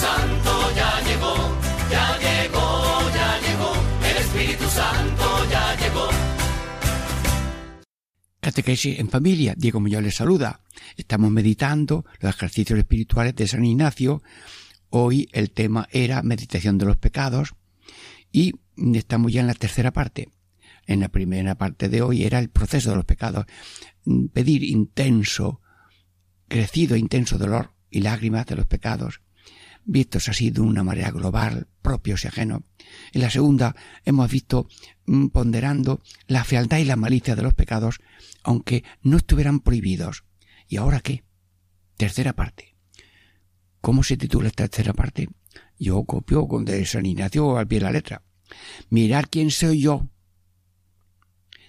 Santo ya llegó, ya llegó, ya llegó, el Espíritu Santo ya llegó. Catequesis en familia, Diego Muñoz les saluda. Estamos meditando los ejercicios espirituales de San Ignacio. Hoy el tema era meditación de los pecados y estamos ya en la tercera parte. En la primera parte de hoy era el proceso de los pecados. Pedir intenso, crecido intenso dolor y lágrimas de los pecados, vistos así de una manera global, propios y ajenos. En la segunda hemos visto mm, ponderando la fealdad y la malicia de los pecados, aunque no estuvieran prohibidos. ¿Y ahora qué? Tercera parte. ¿Cómo se titula esta tercera parte? Yo copio con de San Ignacio al pie de la letra. Mirar quién soy yo,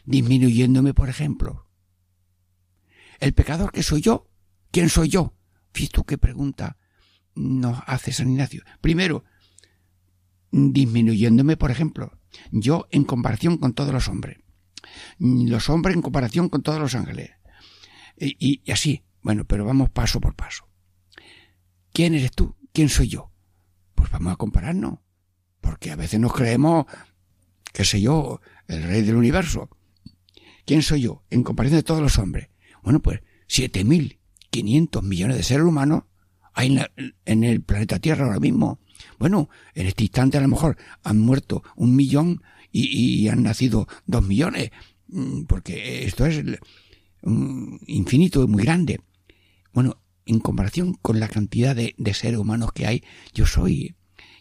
disminuyéndome, por ejemplo. El pecador que soy yo, ¿quién soy yo? Fíjate qué pregunta nos hace San Ignacio. Primero, disminuyéndome, por ejemplo, yo en comparación con todos los hombres, los hombres en comparación con todos los ángeles, y, así, bueno, pero vamos paso por paso. ¿Quién eres tú? ¿Quién soy yo? Pues vamos a compararnos, porque a veces nos creemos, qué sé yo, el rey del universo. ¿Quién soy yo en comparación de todos los hombres? Bueno, pues siete mil quinientos millones de seres humanos hay en, el planeta Tierra ahora mismo. Bueno, en este instante a lo mejor han muerto un millón y, han nacido dos millones, porque esto es infinito y muy grande. Bueno, en comparación con la cantidad de, seres humanos que hay, yo soy,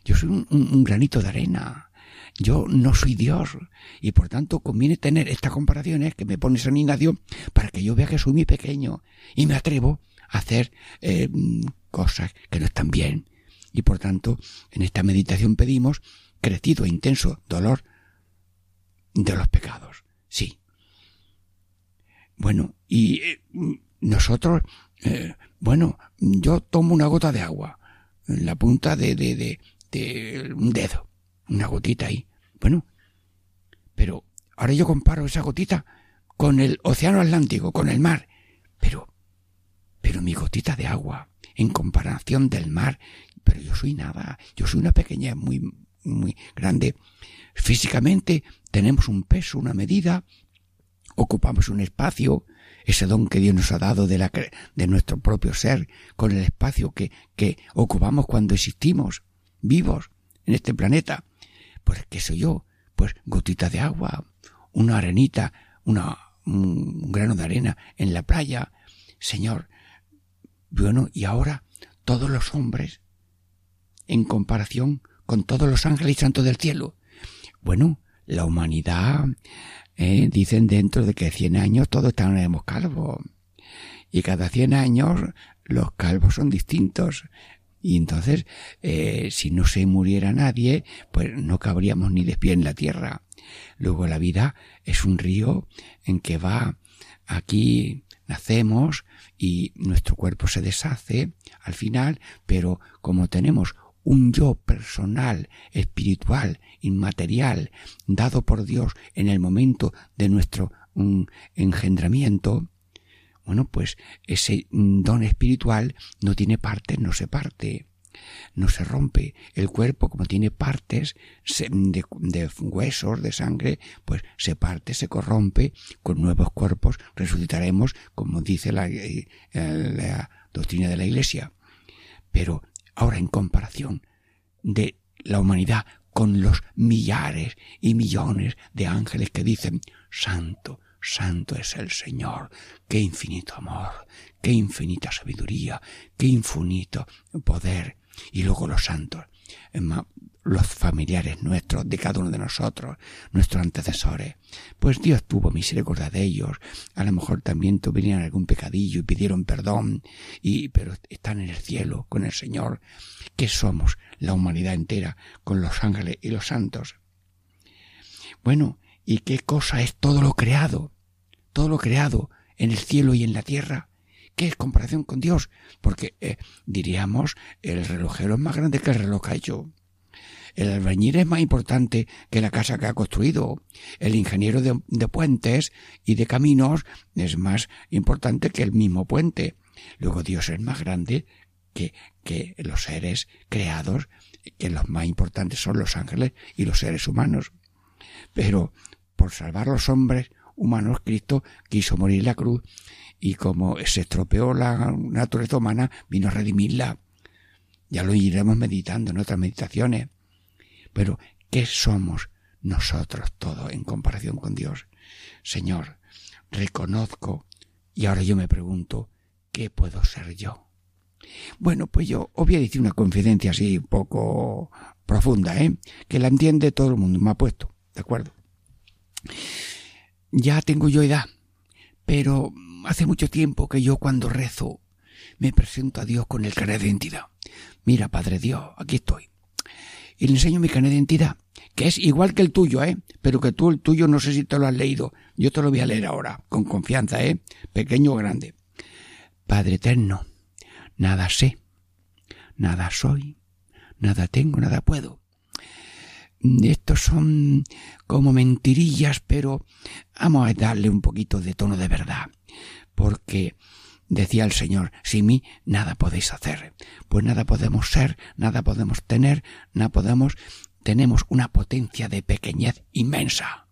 yo soy un, un, granito de arena. Yo no soy Dios y por tanto conviene tener estas comparaciones que me pone San Ignacio para que yo vea que soy muy pequeño y me atrevo hacer eh, cosas que no están bien. Y por tanto, en esta meditación pedimos crecido e intenso dolor de los pecados. Sí. Bueno, y eh, nosotros, eh, bueno, yo tomo una gota de agua en la punta de, de, de, de un dedo, una gotita ahí. Bueno, pero ahora yo comparo esa gotita con el océano Atlántico, con el mar. Pero, pero mi gotita de agua, en comparación del mar, pero yo soy nada, yo soy una pequeña muy, muy grande. Físicamente tenemos un peso, una medida, ocupamos un espacio, ese don que Dios nos ha dado de, la, de nuestro propio ser, con el espacio que, que ocupamos cuando existimos, vivos, en este planeta. Pues, ¿qué soy yo? Pues gotita de agua, una arenita, una, un grano de arena en la playa. Señor, bueno, y ahora todos los hombres, en comparación con todos los ángeles y santos del cielo. Bueno, la humanidad, eh, dicen dentro de que cien años todos estaremos calvos. Y cada cien años los calvos son distintos. Y entonces, eh, si no se muriera nadie, pues no cabríamos ni de pie en la tierra. Luego la vida es un río en que va aquí nacemos y nuestro cuerpo se deshace al final, pero como tenemos un yo personal, espiritual, inmaterial, dado por Dios en el momento de nuestro engendramiento, bueno, pues ese don espiritual no tiene partes, no se parte, no se rompe. El cuerpo, como tiene partes de, huesos, de sangre, pues se parte, se corrompe, con nuevos cuerpos resucitaremos, como dice la, eh, la doctrina de la Iglesia. Pero ahora en comparación de la humanidad con los millares y millones de ángeles que dicen, Santo, Santo es el Señor, qué infinito amor, qué infinita sabiduría, qué infinito poder. Y luego los santos, los familiares nuestros, de cada uno de nosotros, nuestros antecesores. Pues Dios tuvo misericordia de ellos. A lo mejor también tuvieron algún pecadillo y pidieron perdón, y, pero están en el cielo con el Señor. ¿Qué somos? La humanidad entera, con los ángeles y los santos. Bueno, ¿y qué cosa es todo lo creado? Todo lo creado en el cielo y en la tierra. ¿Qué es comparación con Dios? Porque eh, diríamos, el relojero es más grande que el reloj que. El albañil es más importante que la casa que ha construido. El ingeniero de, puentes y de caminos es más importante que el mismo puente. Luego Dios es más grande que, que los seres creados, que los más importantes son los ángeles y los seres humanos. Pero por salvar a los hombres humanos, Cristo quiso morir en la cruz y como se estropeó la naturaleza humana, vino a redimirla. Ya lo iremos meditando en otras meditaciones. Pero, ¿qué somos nosotros todos en comparación con Dios? Señor, reconozco y ahora yo me pregunto, ¿qué puedo ser yo? Bueno, pues yo os voy a decir una confidencia así un poco profunda, ¿eh? Que la entiende todo el mundo, me ha puesto, ¿de acuerdo? Ya tengo yo edad, pero hace mucho tiempo que yo cuando rezo me presento a Dios con el carnet de identidad. Mira, Padre Dios, aquí estoy y le enseño mi carnet de identidad, que es igual que el tuyo, ¿eh? Pero que tú el tuyo no sé si te lo has leído. Yo te lo voy a leer ahora, con confianza, ¿eh? Pequeño o grande. Padre eterno, nada sé, nada soy, nada tengo, nada puedo. Estos son como mentirillas, pero vamos a darle un poquito de tono de verdad, porque Decía el Señor, sin mí nada podéis hacer. Pues nada podemos ser, nada podemos tener, nada podemos, tenemos una potencia de pequeñez inmensa.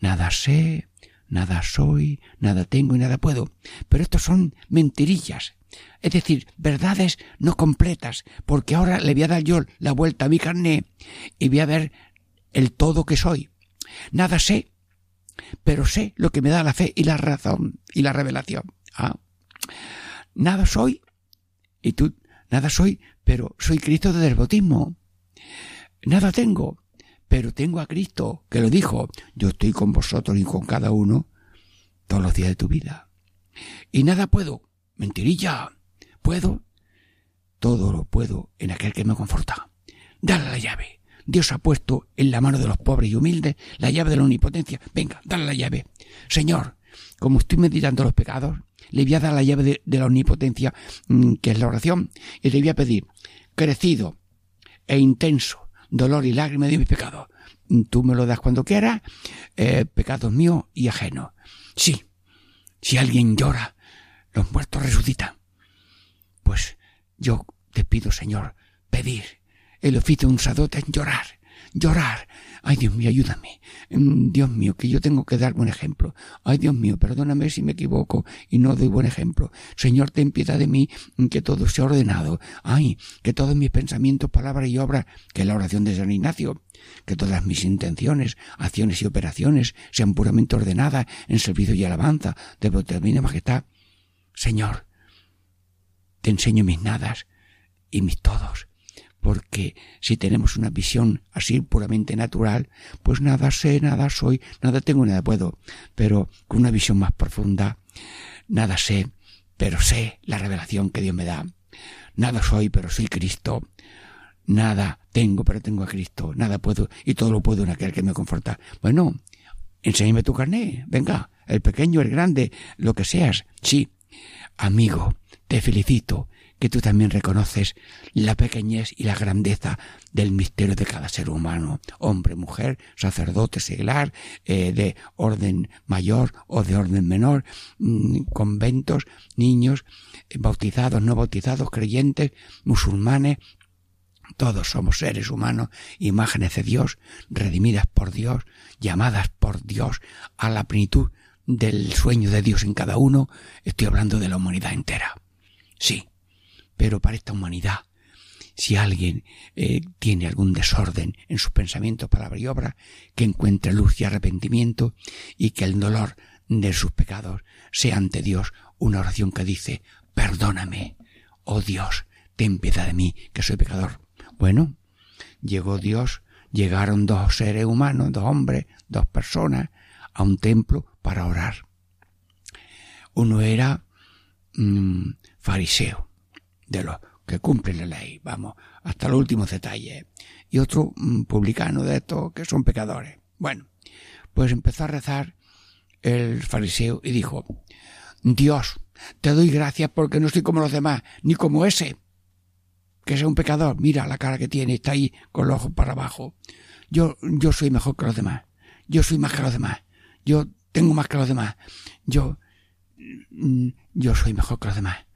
Nada sé, nada soy, nada tengo y nada puedo. Pero estos son mentirillas. Es decir, verdades no completas, porque ahora le voy a dar yo la vuelta a mi carné y voy a ver el todo que soy. Nada sé, pero sé lo que me da la fe y la razón y la revelación. Ah, Nada soy, y tú, nada soy, pero soy Cristo del bautismo. Nada tengo, pero tengo a Cristo, que lo dijo, yo estoy con vosotros y con cada uno todos los días de tu vida. Y nada puedo, mentirilla, puedo, todo lo puedo en aquel que me conforta. Dale la llave, Dios ha puesto en la mano de los pobres y humildes la llave de la omnipotencia. Venga, dale la llave. Señor, como estoy meditando los pecados, le voy a dar la llave de, la omnipotencia, mm, que es la oración, y le voy a pedir, crecido e intenso dolor y lágrimas de mis pecados. Tú me lo das cuando quieras, eh, pecados míos y ajenos. Sí, si alguien llora, los muertos resucitan. Pues yo te pido, Señor, pedir. El oficio de un sacerdote es llorar, llorar. Ay, Dios mío, ayúdame. Mm, Dios mío, que yo tengo que dar buen ejemplo. Ay, Dios mío, perdóname si me equivoco y no doy buen ejemplo. Señor, ten piedad de mí, que todo sea ordenado. Ay, que todos mis pensamientos, palabras y obras, que la oración de San Ignacio, que todas mis intenciones, acciones y operaciones sean puramente ordenadas en servicio y alabanza de divina majestad. Señor, te enseño mis nadas y mis todos, porque si tenemos una visión así puramente natural, pues nada sé, nada soy, nada tengo, nada puedo, pero con una visión más profunda, nada sé, pero sé la revelación que Dios me da. Nada soy, pero soy Cristo. Nada tengo, pero tengo a Cristo. Nada puedo, y todo lo puedo en aquel que me conforta. Bueno, enséñame tu carné. Venga, el pequeño, el grande, lo que seas. Sí, amigo, te felicito que tú también reconoces la pequeñez y la grandeza del misterio de cada ser humano, hombre, mujer, sacerdote, seglar, eh, de orden mayor o de orden menor, mm, conventos, niños, bautizados, no bautizados, creyentes, musulmanes, todos somos seres humanos, imágenes de Dios, redimidas por Dios, llamadas por Dios a la plenitud del sueño de Dios en cada uno. Estoy hablando de la humanidad entera. Sí, pero para esta humanidad, si alguien eh, tiene algún desorden en sus pensamientos, palabra y obra, que encuentre luz y arrepentimiento y que el dolor de sus pecados sea ante Dios una oración que dice, perdóname, oh Dios, ten piedad de mí, que soy pecador. Bueno, llegó Dios, llegaron dos seres humanos, dos hombres, dos personas, a un templo para orar. Uno era mm, fariseo, de los que cumplen la ley, vamos, hasta los últimos detalles, y otro mm, publicano de estos que son pecadores. Bueno, pues empezó a rezar el fariseo y dijo, Dios, te doy gracias porque no soy como los demás, ni como ese, que sea un pecador. Mira la cara que tiene, está ahí con los ojos para abajo. Yo, yo soy mejor que los demás. Yo soy más que los demás. Yo tengo más que los demás. Yo, mm, yo soy mejor que los demás.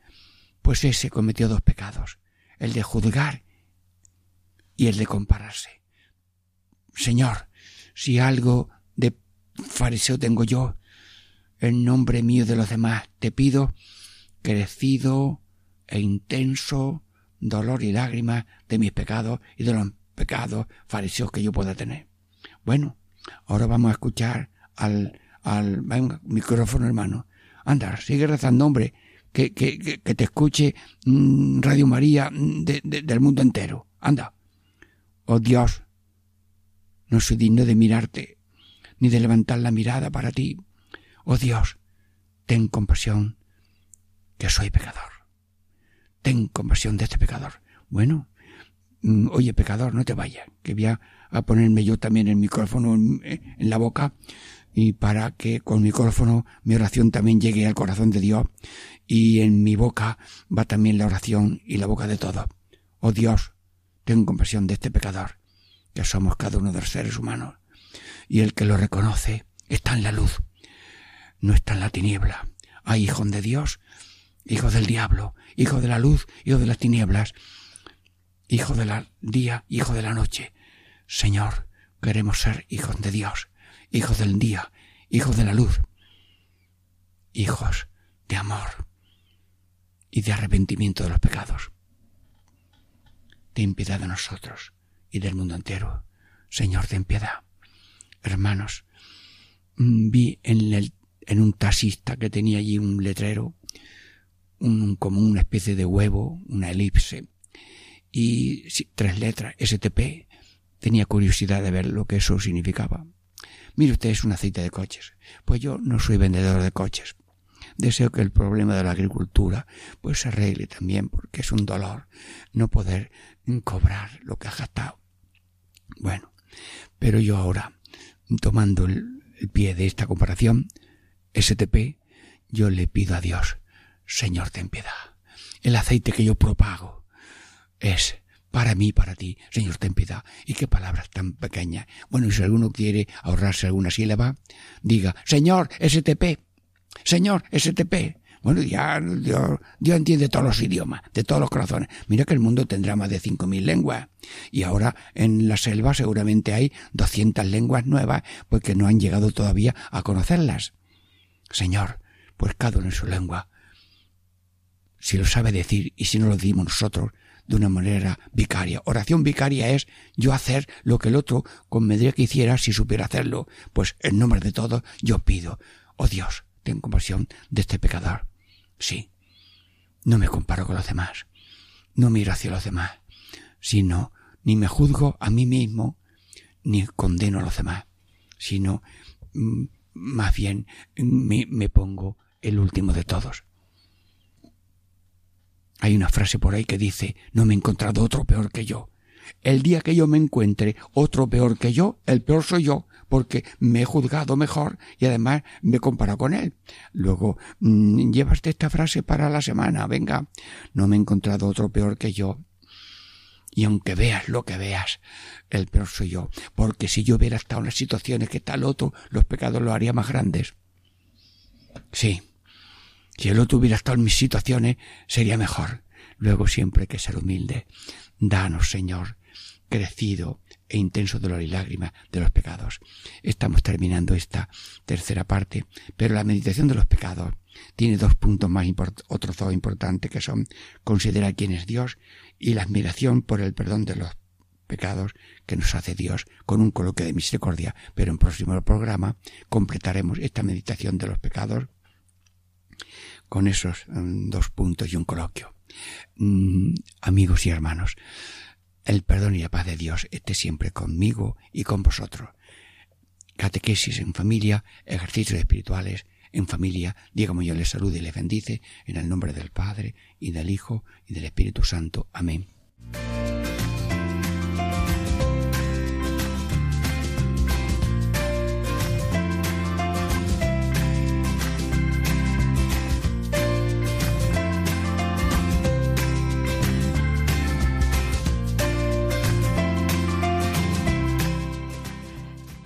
Pues ese cometió dos pecados, el de juzgar y el de compararse. Señor, si algo de fariseo tengo yo, en nombre mío de los demás, te pido crecido e intenso dolor y lágrimas de mis pecados y de los pecados fariseos que yo pueda tener. Bueno, ahora vamos a escuchar al, al micrófono hermano. Anda, sigue rezando, hombre, que, que, que te escuche mm, Radio María mm, del mundo entero. Anda. Oh Dios, no soy digno de mirarte, ni de levantar la mirada para ti. Oh Dios, ten compasión, que soy pecador. Ten compasión de este pecador. Bueno, mm, oye, pecador, no te vayas, que voy a, ponerme yo también el micrófono en la boca y para que con micrófono mi oración también llegue al corazón de Dios y en mi boca va también la oración y la boca de todos. Oh Dios, ten compasión de este pecador, que somos cada uno de los seres humanos, y el que lo reconoce está en la luz, no está en la tiniebla. Hay hijos de Dios, hijos del diablo, hijos de la luz, hijos de las tinieblas, hijo del día, hijo de la noche. Señor, queremos ser hijos de Dios hijos del día, hijos de la luz, hijos de amor y de arrepentimiento de los pecados. Ten piedad de nosotros y del mundo entero. Señor, ten piedad. Hermanos, mm, vi en, el, en un taxista que tenía allí un letrero, un, como una especie de huevo, una elipse, y tres letras, STP. Tenía curiosidad de ver lo que eso significaba. Mire usted, es un aceite de coches. Pues yo no soy vendedor de coches. Deseo que el problema de la agricultura pues se arregle también porque es un dolor no poder cobrar lo que ha gastado. Bueno, pero yo ahora, tomando el, el pie de esta comparación, STP, yo le pido a Dios, Señor, ten piedad. El aceite que yo propago es para mí, para ti, Señor, ten piedad. Y qué palabras tan pequeñas. Bueno, y si alguno quiere ahorrarse alguna sílaba, diga, Señor, STP, Señor, STP. Bueno, ya Dios, entiende todos los idiomas, de todos los corazones. Mira que el mundo tendrá más de cinco mil lenguas. Y ahora en la selva seguramente hay doscientas lenguas nuevas, porque no han llegado todavía a conocerlas. Señor, pues cada uno en su lengua. Si lo sabe decir y si no lo dimos nosotros, de una manera vicaria. Oración vicaria es yo hacer lo que el otro convendría que hiciera si supiera hacerlo. Pues en nombre de todos yo pido, oh Dios, ten compasión de este pecador. Sí, no me comparo con los demás, no miro hacia los demás, sino ni me juzgo a mí mismo, ni condeno a los demás, sino mm, más bien me, me pongo el último de todos. Hay una frase por ahí que dice, no me he encontrado otro peor que yo. El día que yo me encuentre otro peor que yo, el peor soy yo, porque me he juzgado mejor y además me comparo con él. Luego, mmm, llévate esta frase para la semana, venga, no me he encontrado otro peor que yo. Y aunque veas lo que veas, el peor soy yo, porque si yo hubiera estado en las situaciones que el otro, los pecados los haría más grandes. Sí, si el otro hubiera estado en mis situaciones, sería mejor. Luego siempre que ser humilde. Danos, Señor, crecido e intenso dolor y lágrimas de los pecados. Estamos terminando esta tercera parte, pero la meditación de los pecados tiene dos puntos más otros dos importantes que son considerar quién es Dios y la admiración por el perdón de los pecados que nos hace Dios con un coloquio de misericordia. Pero en próximo programa completaremos esta meditación de los pecados con esos um, dos puntos y un coloquio. Mm, amigos y hermanos, el perdón y la paz de Dios esté siempre conmigo y con vosotros. Catequesis en familia, ejercicios espirituales en familia. Diego yo les salude y les bendice en el nombre del Padre y del Hijo y del Espíritu Santo. Amén.